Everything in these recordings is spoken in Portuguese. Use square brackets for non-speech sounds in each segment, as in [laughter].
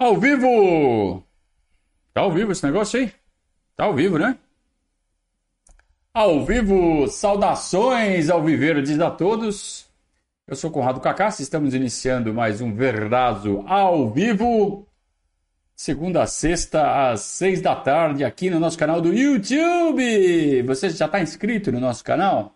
Ao vivo! Tá ao vivo esse negócio aí? Tá ao vivo, né? Ao vivo, saudações ao viveiro diz a todos. Eu sou Conrado Cacassi, estamos iniciando mais um Verdazo ao vivo. Segunda a sexta, às seis da tarde, aqui no nosso canal do YouTube. Você já está inscrito no nosso canal?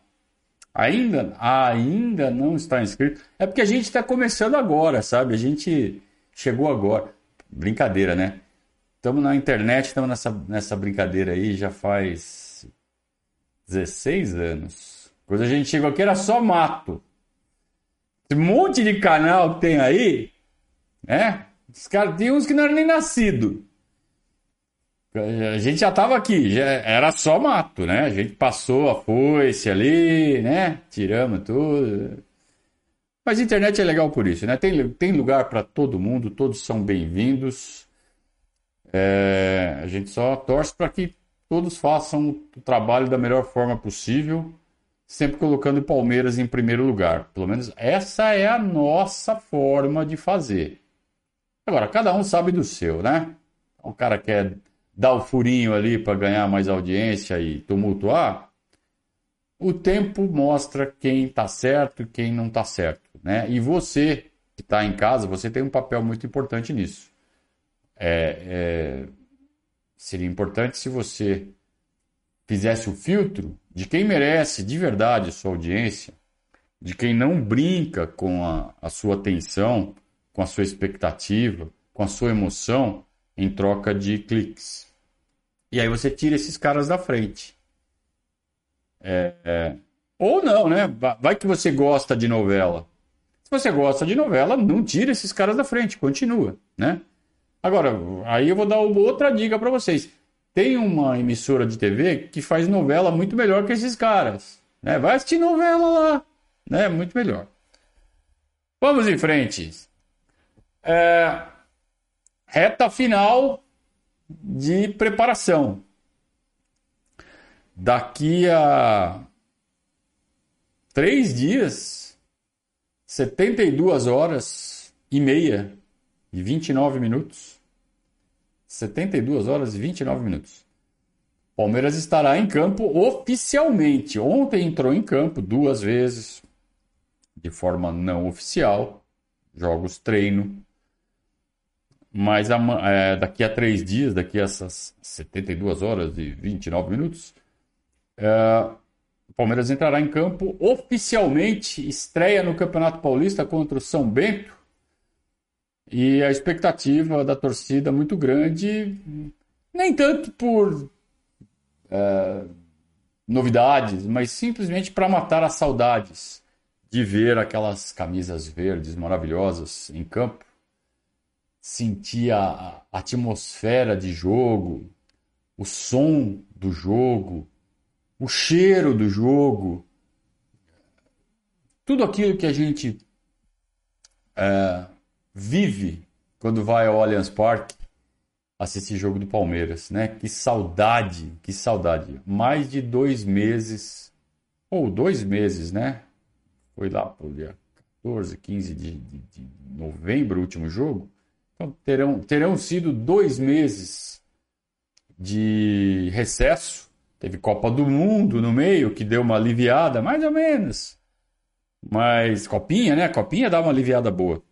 Ainda? Ainda não está inscrito? É porque a gente está começando agora, sabe? A gente chegou agora. Brincadeira, né? Estamos na internet, estamos nessa, nessa brincadeira aí já faz 16 anos. Quando a gente chegou aqui era só mato. Esse monte de canal que tem aí, né? Os caras tem uns que não eram nem nascidos. A gente já estava aqui, já era só mato, né? A gente passou a foice ali, né? Tiramos tudo. Mas a internet é legal por isso, né? Tem, tem lugar para todo mundo, todos são bem-vindos. É, a gente só torce para que todos façam o trabalho da melhor forma possível, sempre colocando o Palmeiras em primeiro lugar. Pelo menos essa é a nossa forma de fazer. Agora, cada um sabe do seu, né? O cara quer dar o furinho ali para ganhar mais audiência e tumultuar. O tempo mostra quem está certo e quem não está certo. Né? E você que está em casa, você tem um papel muito importante nisso. É, é, seria importante se você fizesse o filtro de quem merece de verdade a sua audiência, de quem não brinca com a, a sua atenção, com a sua expectativa, com a sua emoção em troca de cliques. E aí você tira esses caras da frente. É, é, ou não, né? Vai que você gosta de novela. Se você gosta de novela, não tira esses caras da frente, continua, né? Agora, aí eu vou dar outra dica para vocês. Tem uma emissora de TV que faz novela muito melhor que esses caras, né? Vai assistir novela lá, né? Muito melhor. Vamos em frente. É... Reta final de preparação. Daqui a três dias 72 horas e meia e 29 minutos. 72 horas e 29 minutos. Palmeiras estará em campo oficialmente. Ontem entrou em campo duas vezes, de forma não oficial, jogos treino. Mas é, daqui a três dias, daqui a essas 72 horas e 29 minutos, é, Palmeiras entrará em campo oficialmente, estreia no Campeonato Paulista contra o São Bento. E a expectativa da torcida muito grande, nem tanto por é, novidades, mas simplesmente para matar as saudades de ver aquelas camisas verdes maravilhosas em campo, sentir a atmosfera de jogo, o som do jogo, o cheiro do jogo, tudo aquilo que a gente é, vive quando vai ao Allianz Parque assistir jogo do Palmeiras, né? Que saudade, que saudade. Mais de dois meses, ou dois meses, né? Foi lá pro dia 14, 15 de, de, de novembro, o último jogo. Então terão, terão sido dois meses de recesso Teve Copa do Mundo no meio, que deu uma aliviada, mais ou menos. Mas Copinha, né? Copinha dá uma aliviada boa.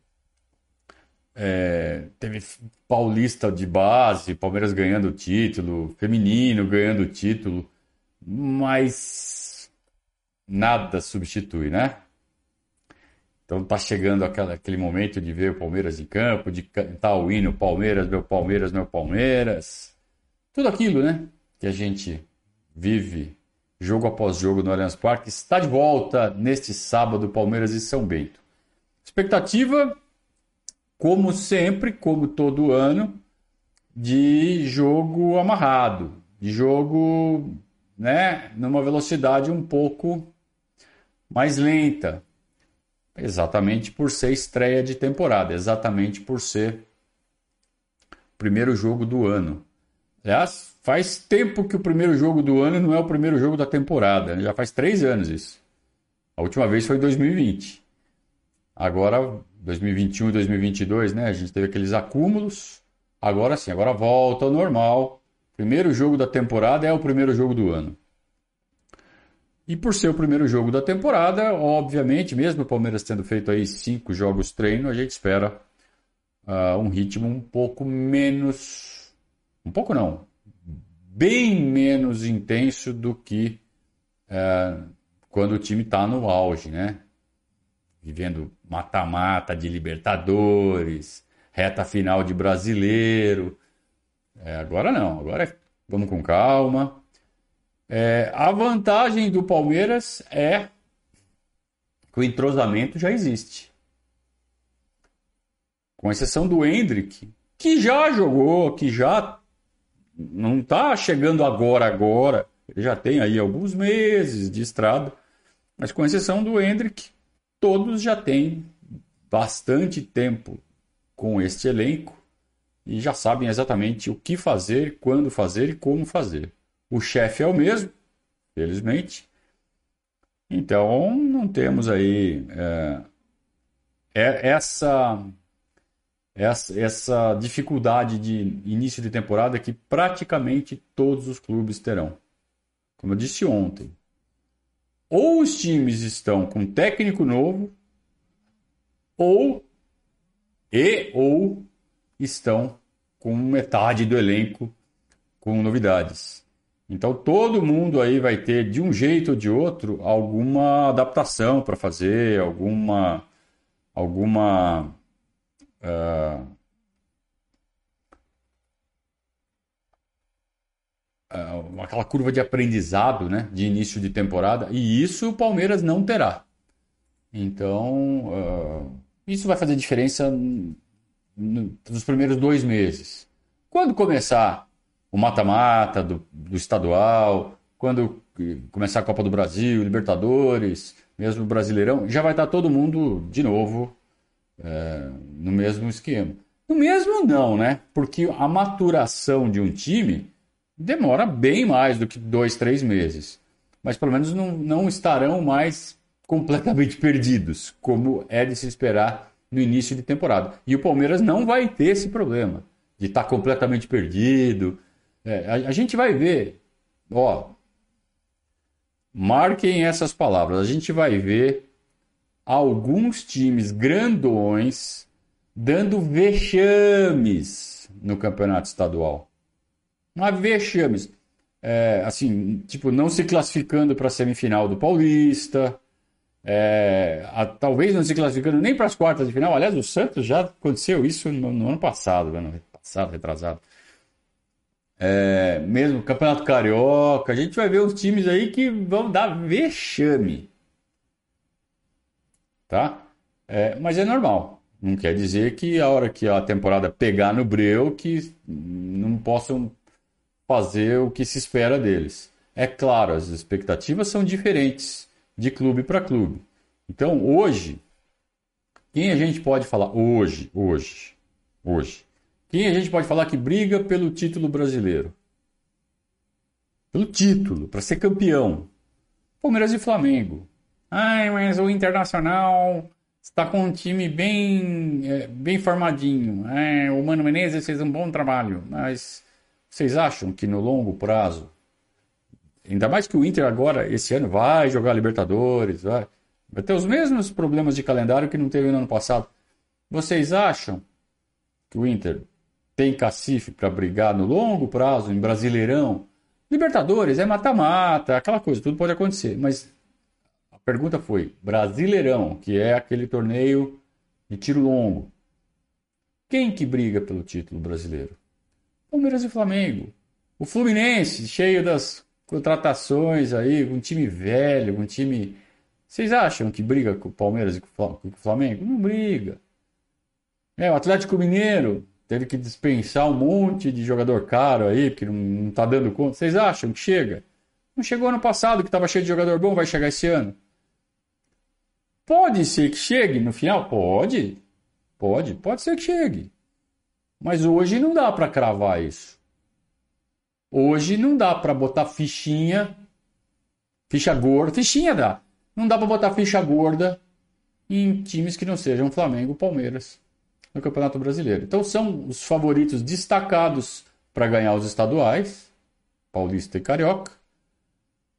É, teve Paulista de base, Palmeiras ganhando o título, feminino ganhando o título, mas nada substitui, né? Então tá chegando aquela, aquele momento de ver o Palmeiras em campo, de cantar o hino Palmeiras, meu Palmeiras, meu Palmeiras. Tudo aquilo, né? Que a gente vive jogo após jogo no Allianz Parque, está de volta neste sábado, Palmeiras e São Bento. Expectativa, como sempre, como todo ano, de jogo amarrado, de jogo né, numa velocidade um pouco mais lenta. Exatamente por ser estreia de temporada, exatamente por ser o primeiro jogo do ano. Aliás, faz tempo que o primeiro jogo do ano não é o primeiro jogo da temporada. Né? Já faz três anos isso. A última vez foi em 2020. Agora, 2021 e 2022, né? A gente teve aqueles acúmulos. Agora sim, agora volta ao normal. Primeiro jogo da temporada é o primeiro jogo do ano. E por ser o primeiro jogo da temporada, obviamente, mesmo o Palmeiras tendo feito aí cinco jogos treino, a gente espera uh, um ritmo um pouco menos. Um pouco não. Bem menos intenso do que uh, quando o time está no auge, né? Vivendo mata-mata de Libertadores, reta final de brasileiro. É, agora não, agora é, vamos com calma. É, a vantagem do Palmeiras é que o entrosamento já existe. Com exceção do Hendrick, que já jogou, que já não está chegando agora, agora. Ele já tem aí alguns meses de estrada. Mas com exceção do Hendrick, todos já têm bastante tempo com este elenco e já sabem exatamente o que fazer, quando fazer e como fazer. O chefe é o mesmo, felizmente. Então não temos aí é, é essa, essa, essa dificuldade de início de temporada que praticamente todos os clubes terão. Como eu disse ontem, ou os times estão com técnico novo, ou e ou estão com metade do elenco com novidades. Então todo mundo aí vai ter de um jeito ou de outro alguma adaptação para fazer, alguma alguma uh, uh, aquela curva de aprendizado, né, de início de temporada e isso o Palmeiras não terá. Então uh, isso vai fazer diferença nos primeiros dois meses. Quando começar o mata-mata do, do, estadual, quando começar a Copa do Brasil, Libertadores, mesmo Brasileirão, já vai estar todo mundo de novo é, no mesmo esquema. No mesmo não, né? Porque a maturação de um time demora bem mais do que dois, três meses. Mas pelo menos não, não estarão mais completamente [laughs] perdidos, como é de se esperar no início de temporada. E o Palmeiras não vai ter esse problema de estar tá completamente perdido. É, a, a, gente vai ver, ó, marquem essas palavras. A gente vai ver alguns times grandões dando vexames no campeonato estadual. Há vexames. É, assim, tipo, não se classificando para a semifinal do Paulista, é, a, talvez não se classificando nem para as quartas de final. Aliás, o Santos já aconteceu isso no, no ano passado, ano passado, retrasado. É, mesmo Campeonato Carioca, a gente vai ver uns times aí que vão dar vexame. Tá? É, mas é normal. Não quer dizer que a hora que a temporada pegar no breu, que não possam fazer o que se espera deles. É claro, as expectativas são diferentes de clube para clube. Então, hoje, quem a gente pode falar hoje, hoje, hoje? Quem a gente pode falar que briga pelo título brasileiro? Pelo título, para ser campeão. Palmeiras e Flamengo. Ai, mas o Internacional está com um time bem, é, bem formadinho. É, o Mano Menezes fez um bom trabalho, mas vocês acham que no longo prazo Ainda mais que o Inter agora, esse ano, vai jogar Libertadores, vai, vai ter os mesmos problemas de calendário que não teve no ano passado. Vocês acham que o Inter tem cacife para brigar no longo prazo, em Brasileirão? Libertadores é mata-mata, aquela coisa, tudo pode acontecer. Mas pergunta foi: Brasileirão, que é aquele torneio de tiro longo. Quem que briga pelo título brasileiro? Palmeiras e Flamengo. O Fluminense, cheio das contratações aí, um time velho, um time. Vocês acham que briga com o Palmeiras e com o Flamengo? Não briga. É, o Atlético Mineiro teve que dispensar um monte de jogador caro aí, porque não, não tá dando conta. Vocês acham que chega? Não chegou ano passado, que estava cheio de jogador bom, vai chegar esse ano. Pode ser que chegue no final? Pode. Pode, pode ser que chegue. Mas hoje não dá para cravar isso. Hoje não dá para botar fichinha, ficha gorda, fichinha dá. Não dá para botar ficha gorda em times que não sejam Flamengo, Palmeiras no Campeonato Brasileiro. Então são os favoritos destacados para ganhar os estaduais, Paulista e Carioca.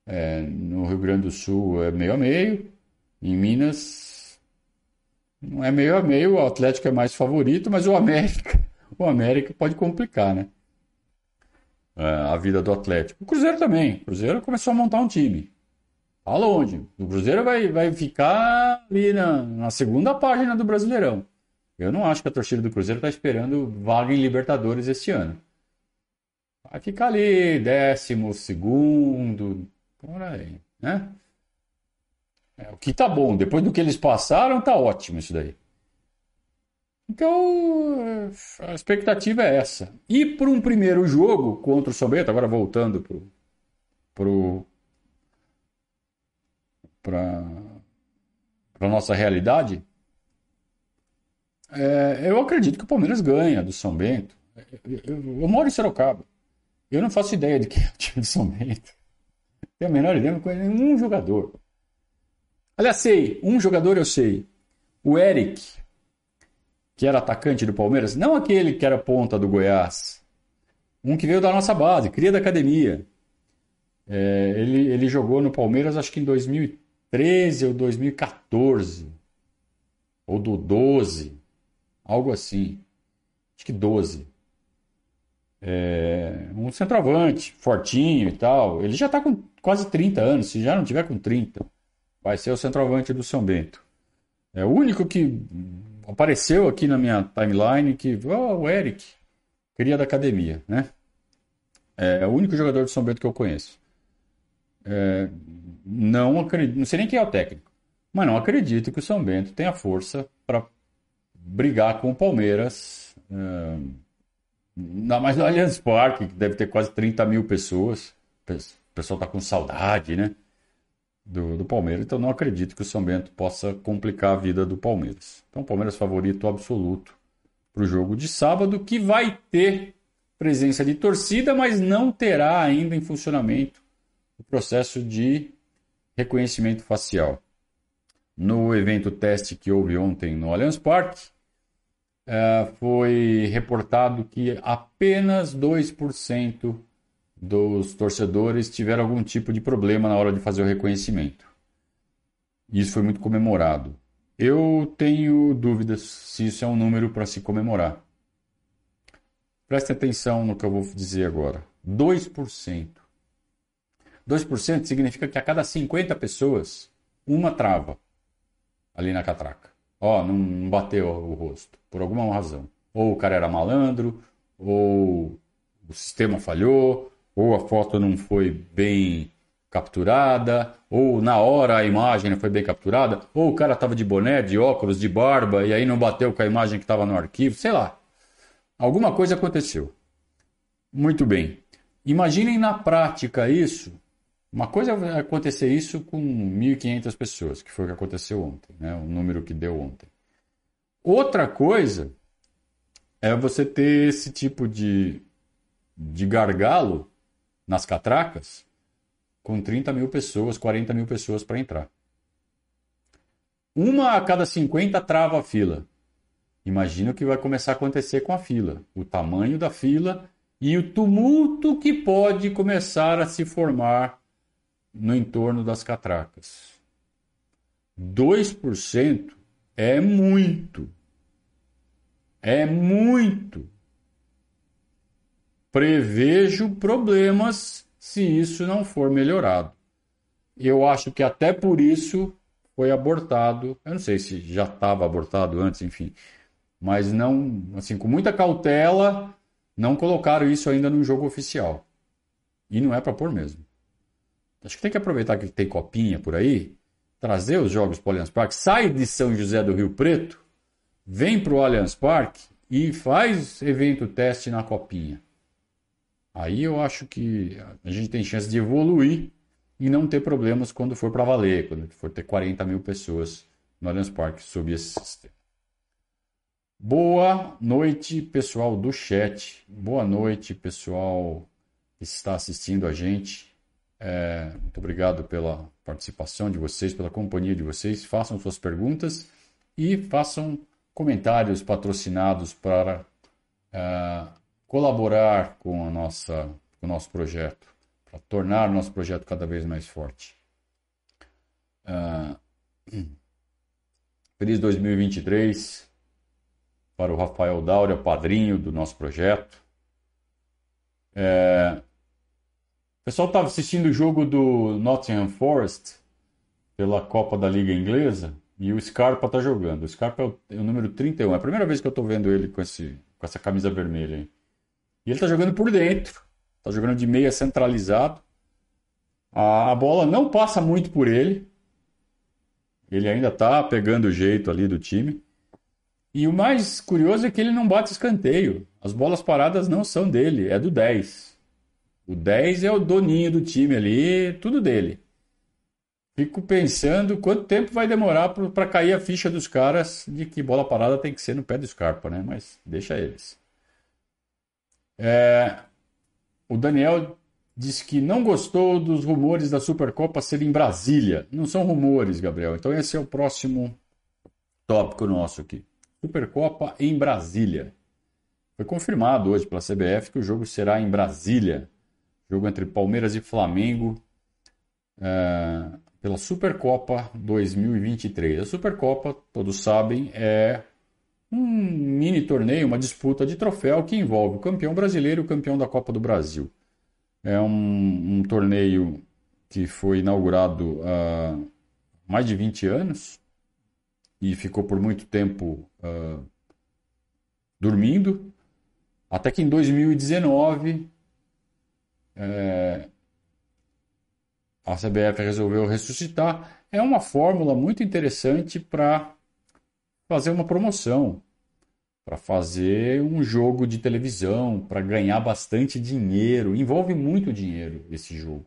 É, no Rio Grande do Sul é meio a meio. Em Minas não é meio a meio, o Atlético é mais favorito, mas o América, [laughs] o América pode complicar, né? É, a vida do Atlético. O Cruzeiro também. O Cruzeiro começou a montar um time. Tá longe. O Cruzeiro vai, vai ficar ali na, na segunda página do Brasileirão. Eu não acho que a torcida do Cruzeiro está esperando vaga em Libertadores este ano. Vai ficar ali, décimo segundo, por aí, né? É, o que tá bom, depois do que eles passaram, tá ótimo isso daí. Então, a expectativa é essa. E para um primeiro jogo contra o São Bento, agora voltando pro, pro, para a nossa realidade, é, eu acredito que o Palmeiras ganha do São Bento. Eu, eu, eu, moro em Sorocaba. Eu não faço ideia de quem é o time de São Bento. Tenho a menor ideia, não conheço nenhum jogador. Aliás, sei, um jogador eu sei. O Eric, que era atacante do Palmeiras, não aquele que era ponta do Goiás. Um que veio da nossa base, cria da academia. É, ele, ele jogou no Palmeiras acho que em 2013 ou 2014. Ou do 12. Algo assim. Acho que 12. É, um centroavante, fortinho e tal. Ele já está com quase 30 anos. Se já não tiver com 30, vai ser o centroavante do São Bento. É o único que apareceu aqui na minha timeline que, oh, o Eric, queria da academia, né? É o único jogador do São Bento que eu conheço. É, não acredito, não sei nem quem é o técnico, mas não acredito que o São Bento tenha força para brigar com o Palmeiras. É, ainda mais no Allianz Parque, que deve ter quase 30 mil pessoas. O pessoal está com saudade, né? Do, do Palmeiras. Então não acredito que o São Bento possa complicar a vida do Palmeiras. Então, o Palmeiras favorito absoluto para o jogo de sábado, que vai ter presença de torcida, mas não terá ainda em funcionamento o processo de reconhecimento facial. No evento teste que houve ontem no Allianz Parque, é, foi reportado que apenas 2% dos torcedores tiveram algum tipo de problema na hora de fazer o reconhecimento. Isso foi muito comemorado. Eu tenho dúvidas se isso é um número para se comemorar. Preste atenção no que eu vou dizer agora. 2%. 2% significa que a cada 50 pessoas, uma trava ali na catraca. Ó, oh, não bateu o rosto, por alguma razão. Ou o cara era malandro, ou o sistema falhou, ou a foto não foi bem capturada, ou na hora a imagem não foi bem capturada, ou o cara estava de boné, de óculos, de barba, e aí não bateu com a imagem que estava no arquivo, sei lá. Alguma coisa aconteceu. Muito bem. Imaginem na prática isso uma coisa é acontecer isso com 1.500 pessoas, que foi o que aconteceu ontem, né? o número que deu ontem. Outra coisa é você ter esse tipo de, de gargalo nas catracas com 30 mil pessoas, 40 mil pessoas para entrar. Uma a cada 50 trava a fila. Imagina o que vai começar a acontecer com a fila. O tamanho da fila e o tumulto que pode começar a se formar no entorno das catracas. 2% é muito. É muito. Prevejo problemas se isso não for melhorado. Eu acho que até por isso foi abortado. Eu não sei se já estava abortado antes, enfim. Mas não, assim, com muita cautela, não colocaram isso ainda no jogo oficial. E não é para pôr mesmo. Acho que tem que aproveitar que tem copinha por aí, trazer os jogos para o Allianz Parque, sai de São José do Rio Preto, vem para o Allianz Parque e faz evento teste na copinha. Aí eu acho que a gente tem chance de evoluir e não ter problemas quando for para valer, quando for ter 40 mil pessoas no Allianz Parque sob esse sistema. Boa noite, pessoal do chat. Boa noite, pessoal que está assistindo a gente. É, muito obrigado pela participação de vocês, pela companhia de vocês. Façam suas perguntas e façam comentários patrocinados para uh, colaborar com, a nossa, com o nosso projeto, para tornar o nosso projeto cada vez mais forte. Uh, [clears throat] feliz 2023 para o Rafael Daura, padrinho do nosso projeto. É, o pessoal estava assistindo o jogo do Nottingham Forest pela Copa da Liga Inglesa e o Scarpa está jogando. O Scarpa é o, é o, número 31. É a primeira vez que eu estou vendo ele com, esse, com essa camisa vermelha. Aí. E ele está jogando por dentro. Está jogando de meia centralizado. A, bola não passa muito por ele. Ele ainda está pegando o jeito ali do time. E o mais curioso é que ele não bate escanteio. As bolas paradas não são dele, é do 10. O 10 é o doninho do time ali, tudo dele. Fico pensando quanto tempo vai demorar para cair a ficha dos caras de que bola parada tem que ser no pé do Scarpa, né? Mas deixa eles. É, o Daniel disse que não gostou dos rumores da Supercopa ser em Brasília. Não são rumores, Gabriel. Então esse é o próximo tópico nosso aqui. Supercopa em Brasília. Foi confirmado hoje pela CBF que o jogo será em Brasília. Jogo entre Palmeiras e Flamengo é, pela Supercopa 2023. A Supercopa, todos sabem, é um mini torneio, uma disputa de troféu que envolve o campeão brasileiro e o campeão da Copa do Brasil. É um, um torneio que foi inaugurado há mais de 20 anos e ficou por muito tempo uh, dormindo, até que em 2019 é, a CBF resolveu ressuscitar. É uma fórmula muito interessante para fazer uma promoção, para fazer um jogo de televisão, para ganhar bastante dinheiro. Envolve muito dinheiro esse jogo.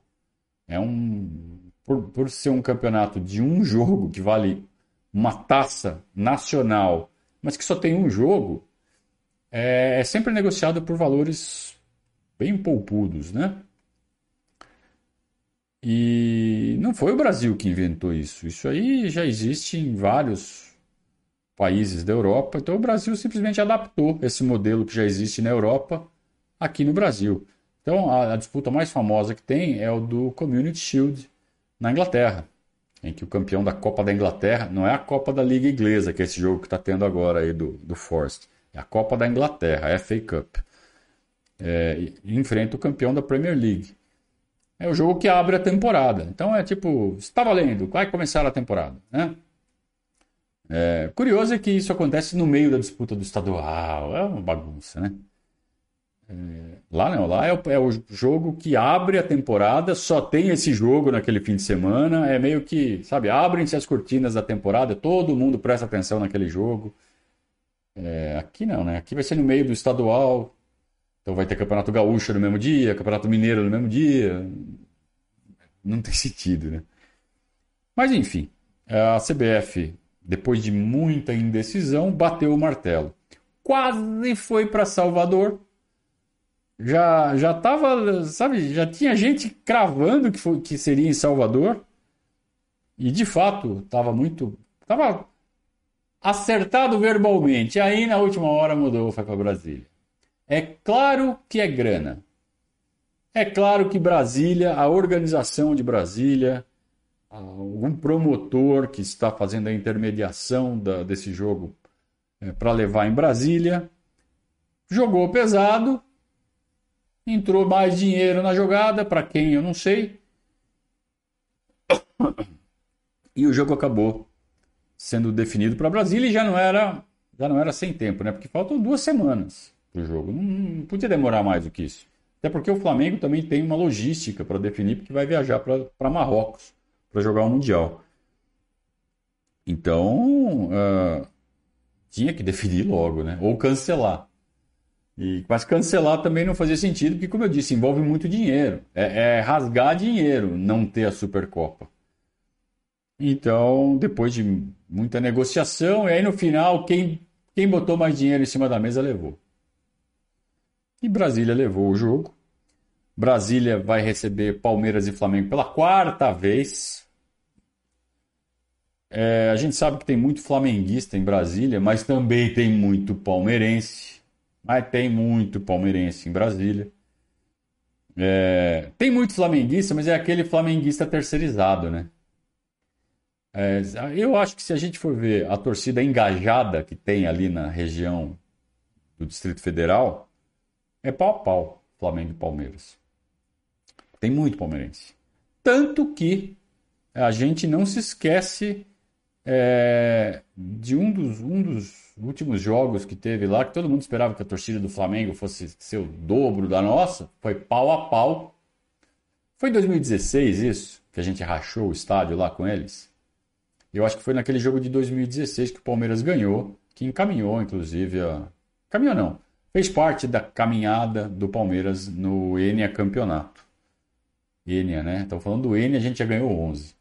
É um por, por ser um campeonato de um jogo que vale uma taça nacional, mas que só tem um jogo, é, é sempre negociado por valores bem poupudos, né? E não foi o Brasil que inventou isso. Isso aí já existe em vários países da Europa. Então o Brasil simplesmente adaptou esse modelo que já existe na Europa aqui no Brasil. Então a, a disputa mais famosa que tem é o do Community Shield na Inglaterra em que o campeão da Copa da Inglaterra não é a Copa da Liga Inglesa, que é esse jogo que está tendo agora aí do, do Forest, é a Copa da Inglaterra, a FA Cup. É, enfrenta o campeão da Premier League. É o jogo que abre a temporada. Então é tipo, está valendo, vai começar a temporada. Né? É, curioso é que isso acontece no meio da disputa do estadual. É uma bagunça, né? É, lá não, lá é o, é o, jogo que abre a temporada, só tem esse jogo naquele fim de semana. É meio que, sabe, abrem-se as cortinas da temporada, todo mundo presta atenção naquele jogo. É, aqui não, né? Aqui vai ser no meio do estadual, então vai ter Campeonato Gaúcho no mesmo dia, Campeonato Mineiro no mesmo dia. Não tem sentido, né? Mas enfim, a CBF, depois de muita indecisão, bateu o martelo. Quase foi para Salvador já já tava, sabe, já tinha gente cravando que foi, que seria em Salvador. E de fato, estava muito, tava acertado verbalmente. Aí na última hora mudou, foi para Brasília. É claro que é grana. É claro que Brasília, a organização de Brasília, algum promotor que está fazendo a intermediação da, desse jogo é, para levar em Brasília, jogou pesado Entrou mais dinheiro na jogada, para quem eu não sei. E o jogo acabou sendo definido para Brasília e já não era já não era sem tempo, né? Porque faltam duas semanas para o jogo. Não, não, podia demorar mais do que isso. Até porque o Flamengo também tem uma logística para definir, porque vai viajar para Marrocos para jogar o Mundial. Então, uh, tinha que definir logo, né? Ou cancelar. E, mas cancelar também não fazia sentido, porque, como eu disse, envolve muito dinheiro. É, é rasgar dinheiro não ter a Supercopa. Então, depois de muita negociação, e aí no final, quem, quem botou mais dinheiro em cima da mesa levou. E Brasília levou o jogo. Brasília vai receber Palmeiras e Flamengo pela quarta vez. É, a gente sabe que tem muito flamenguista em Brasília, mas também tem muito palmeirense. Mas tem muito palmeirense em Brasília. É, tem muito flamenguista, mas é aquele flamenguista terceirizado, né? É, eu acho que se a gente for ver a torcida engajada que tem ali na região do Distrito Federal, é pau a pau Flamengo e Palmeiras. Tem muito palmeirense. Tanto que a gente não se esquece é, de um dos, um dos últimos jogos que teve lá, que todo mundo esperava que a torcida do Flamengo fosse ser o dobro da nossa, foi pau a pau. Foi em 2016 isso, que a gente rachou o estádio lá com eles. Eu acho que foi naquele jogo de 2016 que o Palmeiras ganhou, que encaminhou, inclusive, a. Caminhou não. Fez parte da caminhada do Palmeiras no Enia Campeonato. Enia, né? Estão falando do Enia, a gente já ganhou 11.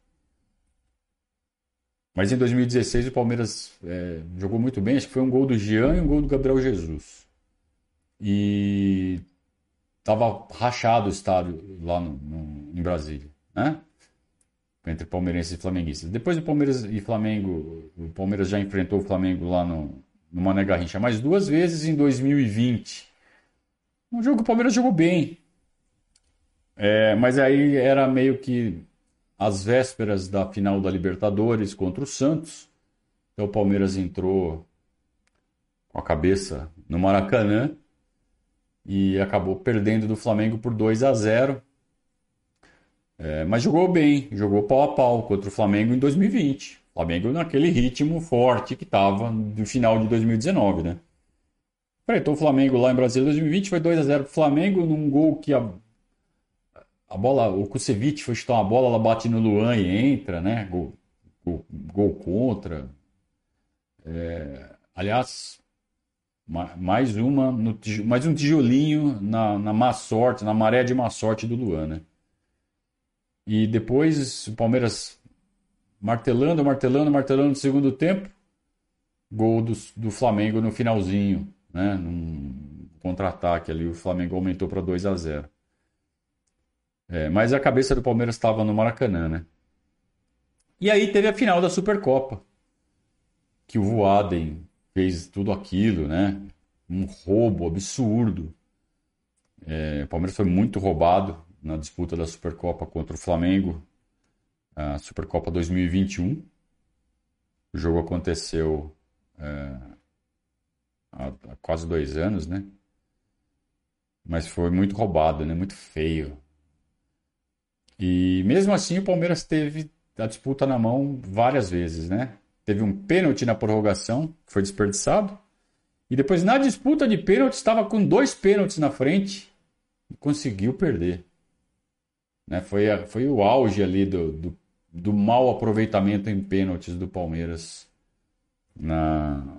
Mas em 2016 o Palmeiras é, jogou muito bem, acho que foi um gol do Jean e um gol do Gabriel Jesus. E estava rachado o estádio lá no, no, em Brasília, né? entre palmeirenses e flamenguistas. Depois do Palmeiras e Flamengo, o Palmeiras já enfrentou o Flamengo lá no, no Mané Garrincha mais duas vezes em 2020. Um jogo que o Palmeiras jogou bem. É, mas aí era meio que as vésperas da final da Libertadores contra o Santos. Então o Palmeiras entrou com a cabeça no Maracanã e acabou perdendo do Flamengo por 2 a 0. É, mas jogou bem, jogou pau a pau contra o Flamengo em 2020. O Flamengo naquele ritmo forte que estava no final de 2019, né? Enfrentou o Flamengo lá em Brasília em 2020, foi 2 a 0 para o Flamengo, num gol que a, a bola, o Kusevich foi chutar uma bola, ela bate no Luan e entra, né? Gol, gol, gol contra. É, aliás, mais uma, no, mais um tijolinho na, na má sorte, na maré de má sorte do Luan, né? E depois o Palmeiras martelando, martelando, martelando no segundo tempo. Gol do, do Flamengo no finalzinho, né? Num contra-ataque ali, o Flamengo aumentou para 2 a 0 é, Mas a cabeça do Palmeiras estava no Maracanã, né? E aí teve a final da Supercopa. Que o Voaden fez tudo aquilo, né? Um roubo absurdo. É, o Palmeiras foi muito roubado na disputa da Supercopa contra o Flamengo, a Supercopa 2021. O jogo aconteceu é, há, há, quase dois anos, né? Mas foi muito roubado, né? Muito feio. E mesmo assim o Palmeiras teve a disputa na mão várias vezes, né? Teve um pênalti na prorrogação, que foi desperdiçado. E depois na disputa de pênalti estava com dois pênaltis na frente e conseguiu perder. Né? Foi, a, foi o auge ali do, do, do mau aproveitamento em pênaltis do Palmeiras na,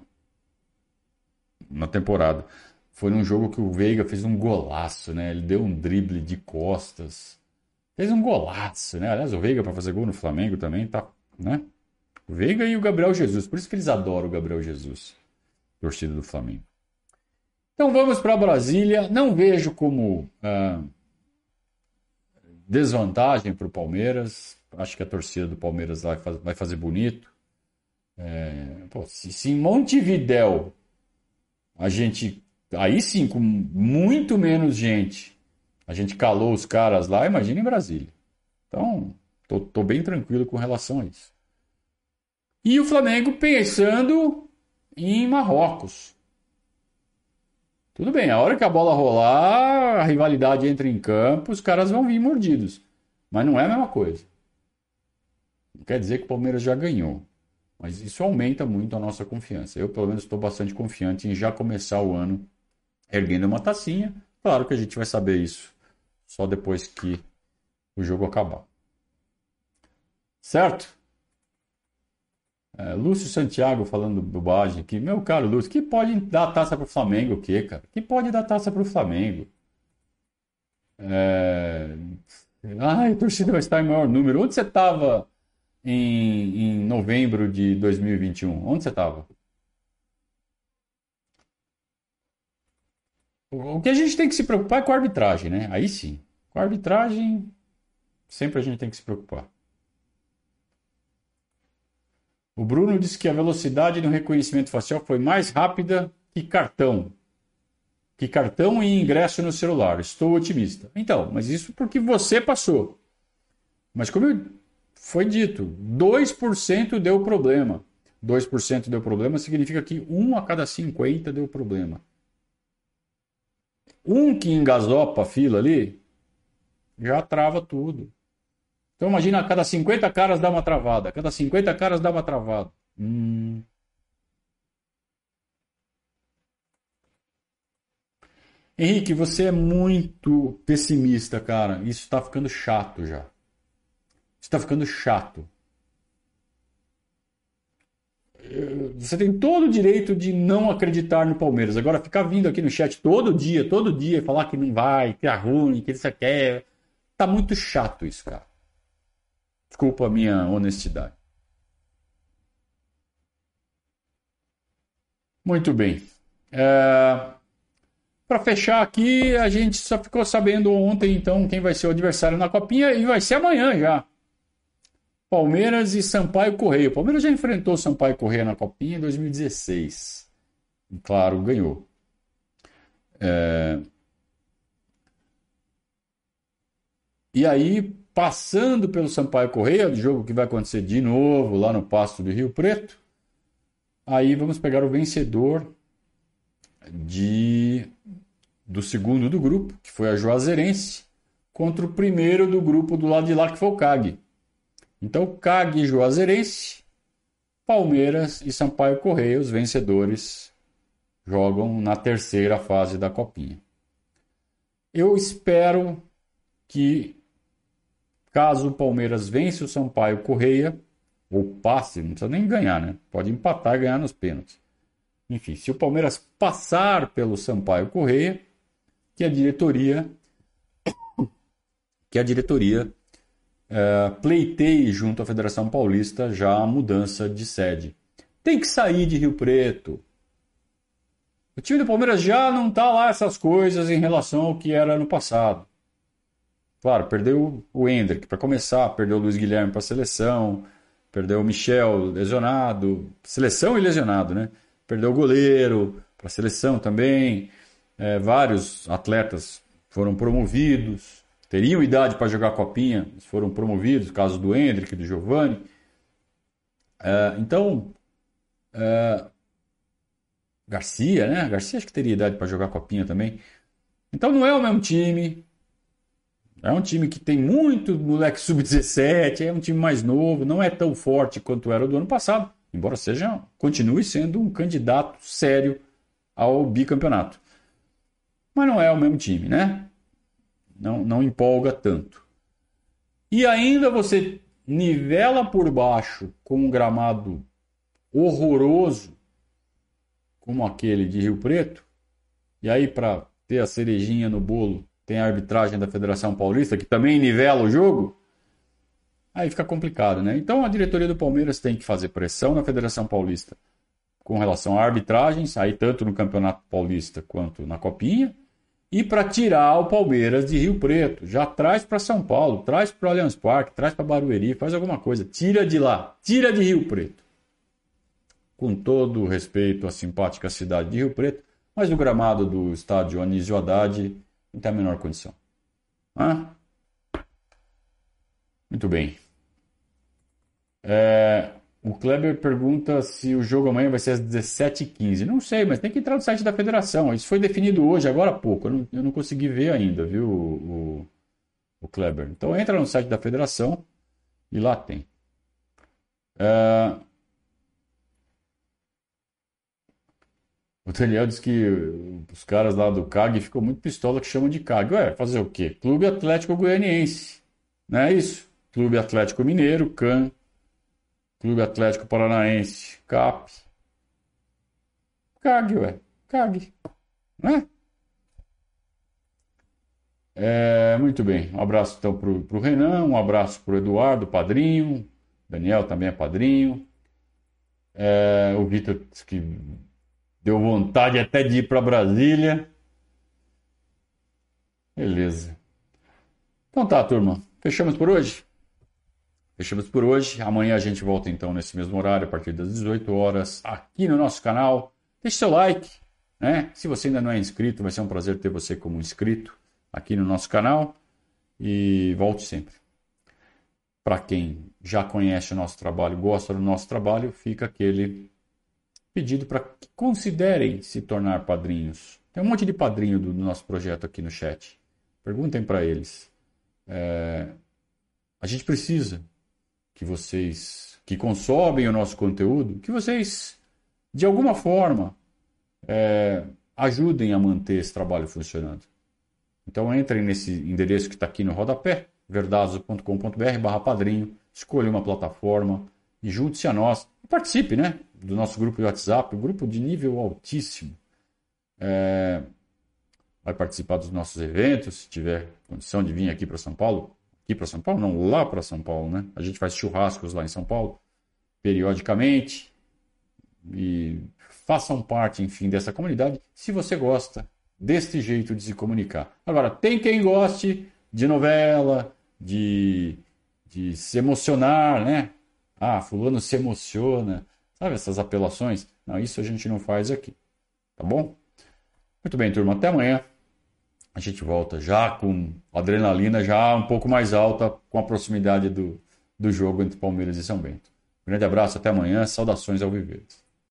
na temporada. Foi num jogo que o Veiga fez um golaço, né? Ele deu um drible de costas. Fez um golaço, né? Aliás, o Veiga para fazer gol no Flamengo também tá, né? O Veiga e o Gabriel Jesus. Por isso que eles adoram o Gabriel Jesus, torcida do Flamengo. Então vamos para Brasília. Não vejo como ah, desvantagem para o Palmeiras. Acho que a torcida do Palmeiras vai, vai fazer bonito. É, pô, se, se, em Montevidéu a gente, aí sim, com muito menos gente, a gente calou os caras lá, imagina em Brasília. Então, tô, tô bem tranquilo com relação a isso. E o Flamengo pensando em Marrocos. Tudo bem, a hora que a bola rolar, a rivalidade entra em campo, os caras vão vir mordidos. Mas não é a mesma coisa. Não quer dizer que o Palmeiras já ganhou. Mas isso aumenta muito a nossa confiança. Eu, pelo menos, estou bastante confiante em já começar o ano erguendo uma tacinha. Claro que a gente vai saber isso só depois que o jogo acabar. Certo? É, Lúcio Santiago falando bobagem aqui. Meu caro Lúcio, que pode dar taça para o Flamengo o quê, cara? Que pode dar taça para o Flamengo? É... Ai, a torcida vai estar em maior número. Onde você estava em, em novembro de 2021? Onde você estava? O que a gente tem que se preocupar é com a arbitragem, né? Aí sim. Com a arbitragem, sempre a gente tem que se preocupar. O Bruno disse que a velocidade no reconhecimento facial foi mais rápida que cartão. Que cartão e ingresso no celular. Estou otimista. Então, mas isso porque você passou. Mas como foi dito, 2% deu problema. 2% deu problema significa que 1 a cada 50 deu problema. Um que engasopa a fila ali, já trava tudo. Então imagina, a cada 50 caras dá uma travada, a cada 50 caras dá uma travada. Hum. Henrique, você é muito pessimista, cara. Isso está ficando chato já. Está ficando chato. Você tem todo o direito de não acreditar no Palmeiras. Agora, ficar vindo aqui no chat todo dia, todo dia, falar que não vai, que é ruim, que isso quer. Tá muito chato isso, cara. Desculpa a minha honestidade. Muito bem. É... Para fechar aqui, a gente só ficou sabendo ontem, então, quem vai ser o adversário na Copinha e vai ser amanhã já. Palmeiras e Sampaio Correia. O Palmeiras já enfrentou Sampaio Correia na Copinha em 2016. E, claro, ganhou. É... E aí, passando pelo Sampaio Correia, jogo que vai acontecer de novo lá no Pasto do Rio Preto, aí vamos pegar o vencedor de do segundo do grupo, que foi a Juazeirense, contra o primeiro do grupo do lado de lá, que foi o CAG. Então, CAG Juazeirense, Palmeiras e Sampaio Correia, os vencedores, jogam na terceira fase da Copinha. Eu espero que, caso o Palmeiras vença o Sampaio Correia, ou passe, não precisa nem ganhar, né? Pode empatar e ganhar nos pênaltis. Enfim, se o Palmeiras passar pelo Sampaio Correia, que a diretoria [coughs] que a diretoria é, pleiteie junto à Federação Paulista já a mudança de sede. Tem que sair de Rio Preto. O time do Palmeiras já não está lá essas coisas em relação ao que era no passado. Claro, perdeu o Hendrick para começar, perdeu o Luiz Guilherme para a seleção, perdeu o Michel lesionado, seleção e lesionado, né? Perdeu o goleiro para a seleção também. É, vários atletas foram promovidos teriam idade para jogar copinha, foram promovidos, caso do Hendrick, do Giovanni. É, então, é, Garcia, né? Garcia acho que teria idade para jogar copinha também. Então não é o mesmo time. É um time que tem muito moleque sub-17, é um time mais novo, não é tão forte quanto era o do ano passado, embora seja, continue sendo um candidato sério ao bicampeonato. Mas não é o mesmo time, né? Não, não empolga tanto. E ainda você nivela por baixo com um gramado horroroso, como aquele de Rio Preto, e aí para ter a cerejinha no bolo tem a arbitragem da Federação Paulista, que também nivela o jogo, aí fica complicado, né? Então a diretoria do Palmeiras tem que fazer pressão na Federação Paulista com relação a arbitragens, aí tanto no Campeonato Paulista quanto na Copinha, e para tirar o Palmeiras de Rio Preto. Já traz para São Paulo, traz para o Allianz Parque, traz para Barueri, faz alguma coisa. Tira de lá, tira de Rio Preto. Com todo o respeito à simpática cidade de Rio Preto, mas o gramado do estádio Anísio Haddad não tem a menor condição. Hã? Muito bem. É, o Kleber pergunta se o jogo amanhã vai ser às 17h15. Não sei, mas tem que entrar no site da federação. Isso foi definido hoje, agora há pouco. Eu não, eu não consegui ver ainda, viu, o, o, Kleber. Então entra no site da federação e lá tem. É... O Daniel disse que os caras lá do CAG ficam muito pistola que chamam de CAG. Ué, fazer o quê? Clube Atlético Goianiense. Não é isso? Clube Atlético Mineiro, CAN, Clube Atlético Paranaense, CAP. Cague, ué. Cague. Né? É, muito bem. Um abraço então para o Renan, um abraço para o Eduardo, padrinho. Daniel também é padrinho. É, o Vitor que deu vontade até de ir para Brasília. Beleza. Então tá, turma. Fechamos por hoje? Fechamos por hoje. Amanhã a gente volta então nesse mesmo horário, a partir das 18 horas, aqui no nosso canal. Deixe seu like, né? Se você ainda não é inscrito, vai ser um prazer ter você como inscrito aqui no nosso canal. E volte sempre. Para quem já conhece o nosso trabalho, gosta do nosso trabalho, fica aquele pedido para que considerem se tornar padrinhos. Tem um monte de padrinho do, nosso projeto aqui no chat. Perguntem para eles. É, a gente precisa que vocês que consomem o nosso conteúdo, que vocês, de alguma forma, é, ajudem a manter esse trabalho funcionando. Então entrem nesse endereço que está aqui no rodapé, verdados.com.br barra padrinho, escolha uma plataforma e junte-se a nós. Participe né, do nosso grupo de WhatsApp, um grupo de nível altíssimo. É, vai participar dos nossos eventos, se tiver condição de vir aqui para São Paulo, aqui para São Paulo, não, lá para São Paulo, né? A gente faz churrascos lá em São Paulo, periodicamente, e façam parte, enfim, dessa comunidade, se você gosta deste jeito de se comunicar. Agora, tem quem goste de novela, de, de se emocionar, né? Ah, fulano se emociona, sabe essas apelações? Não, isso a gente não faz aqui, tá bom? Muito bem, turma, até amanhã a gente volta já com adrenalina já um pouco mais alta com a proximidade do, do jogo entre Palmeiras e São Bento. Grande abraço, até amanhã, saudações ao Viver.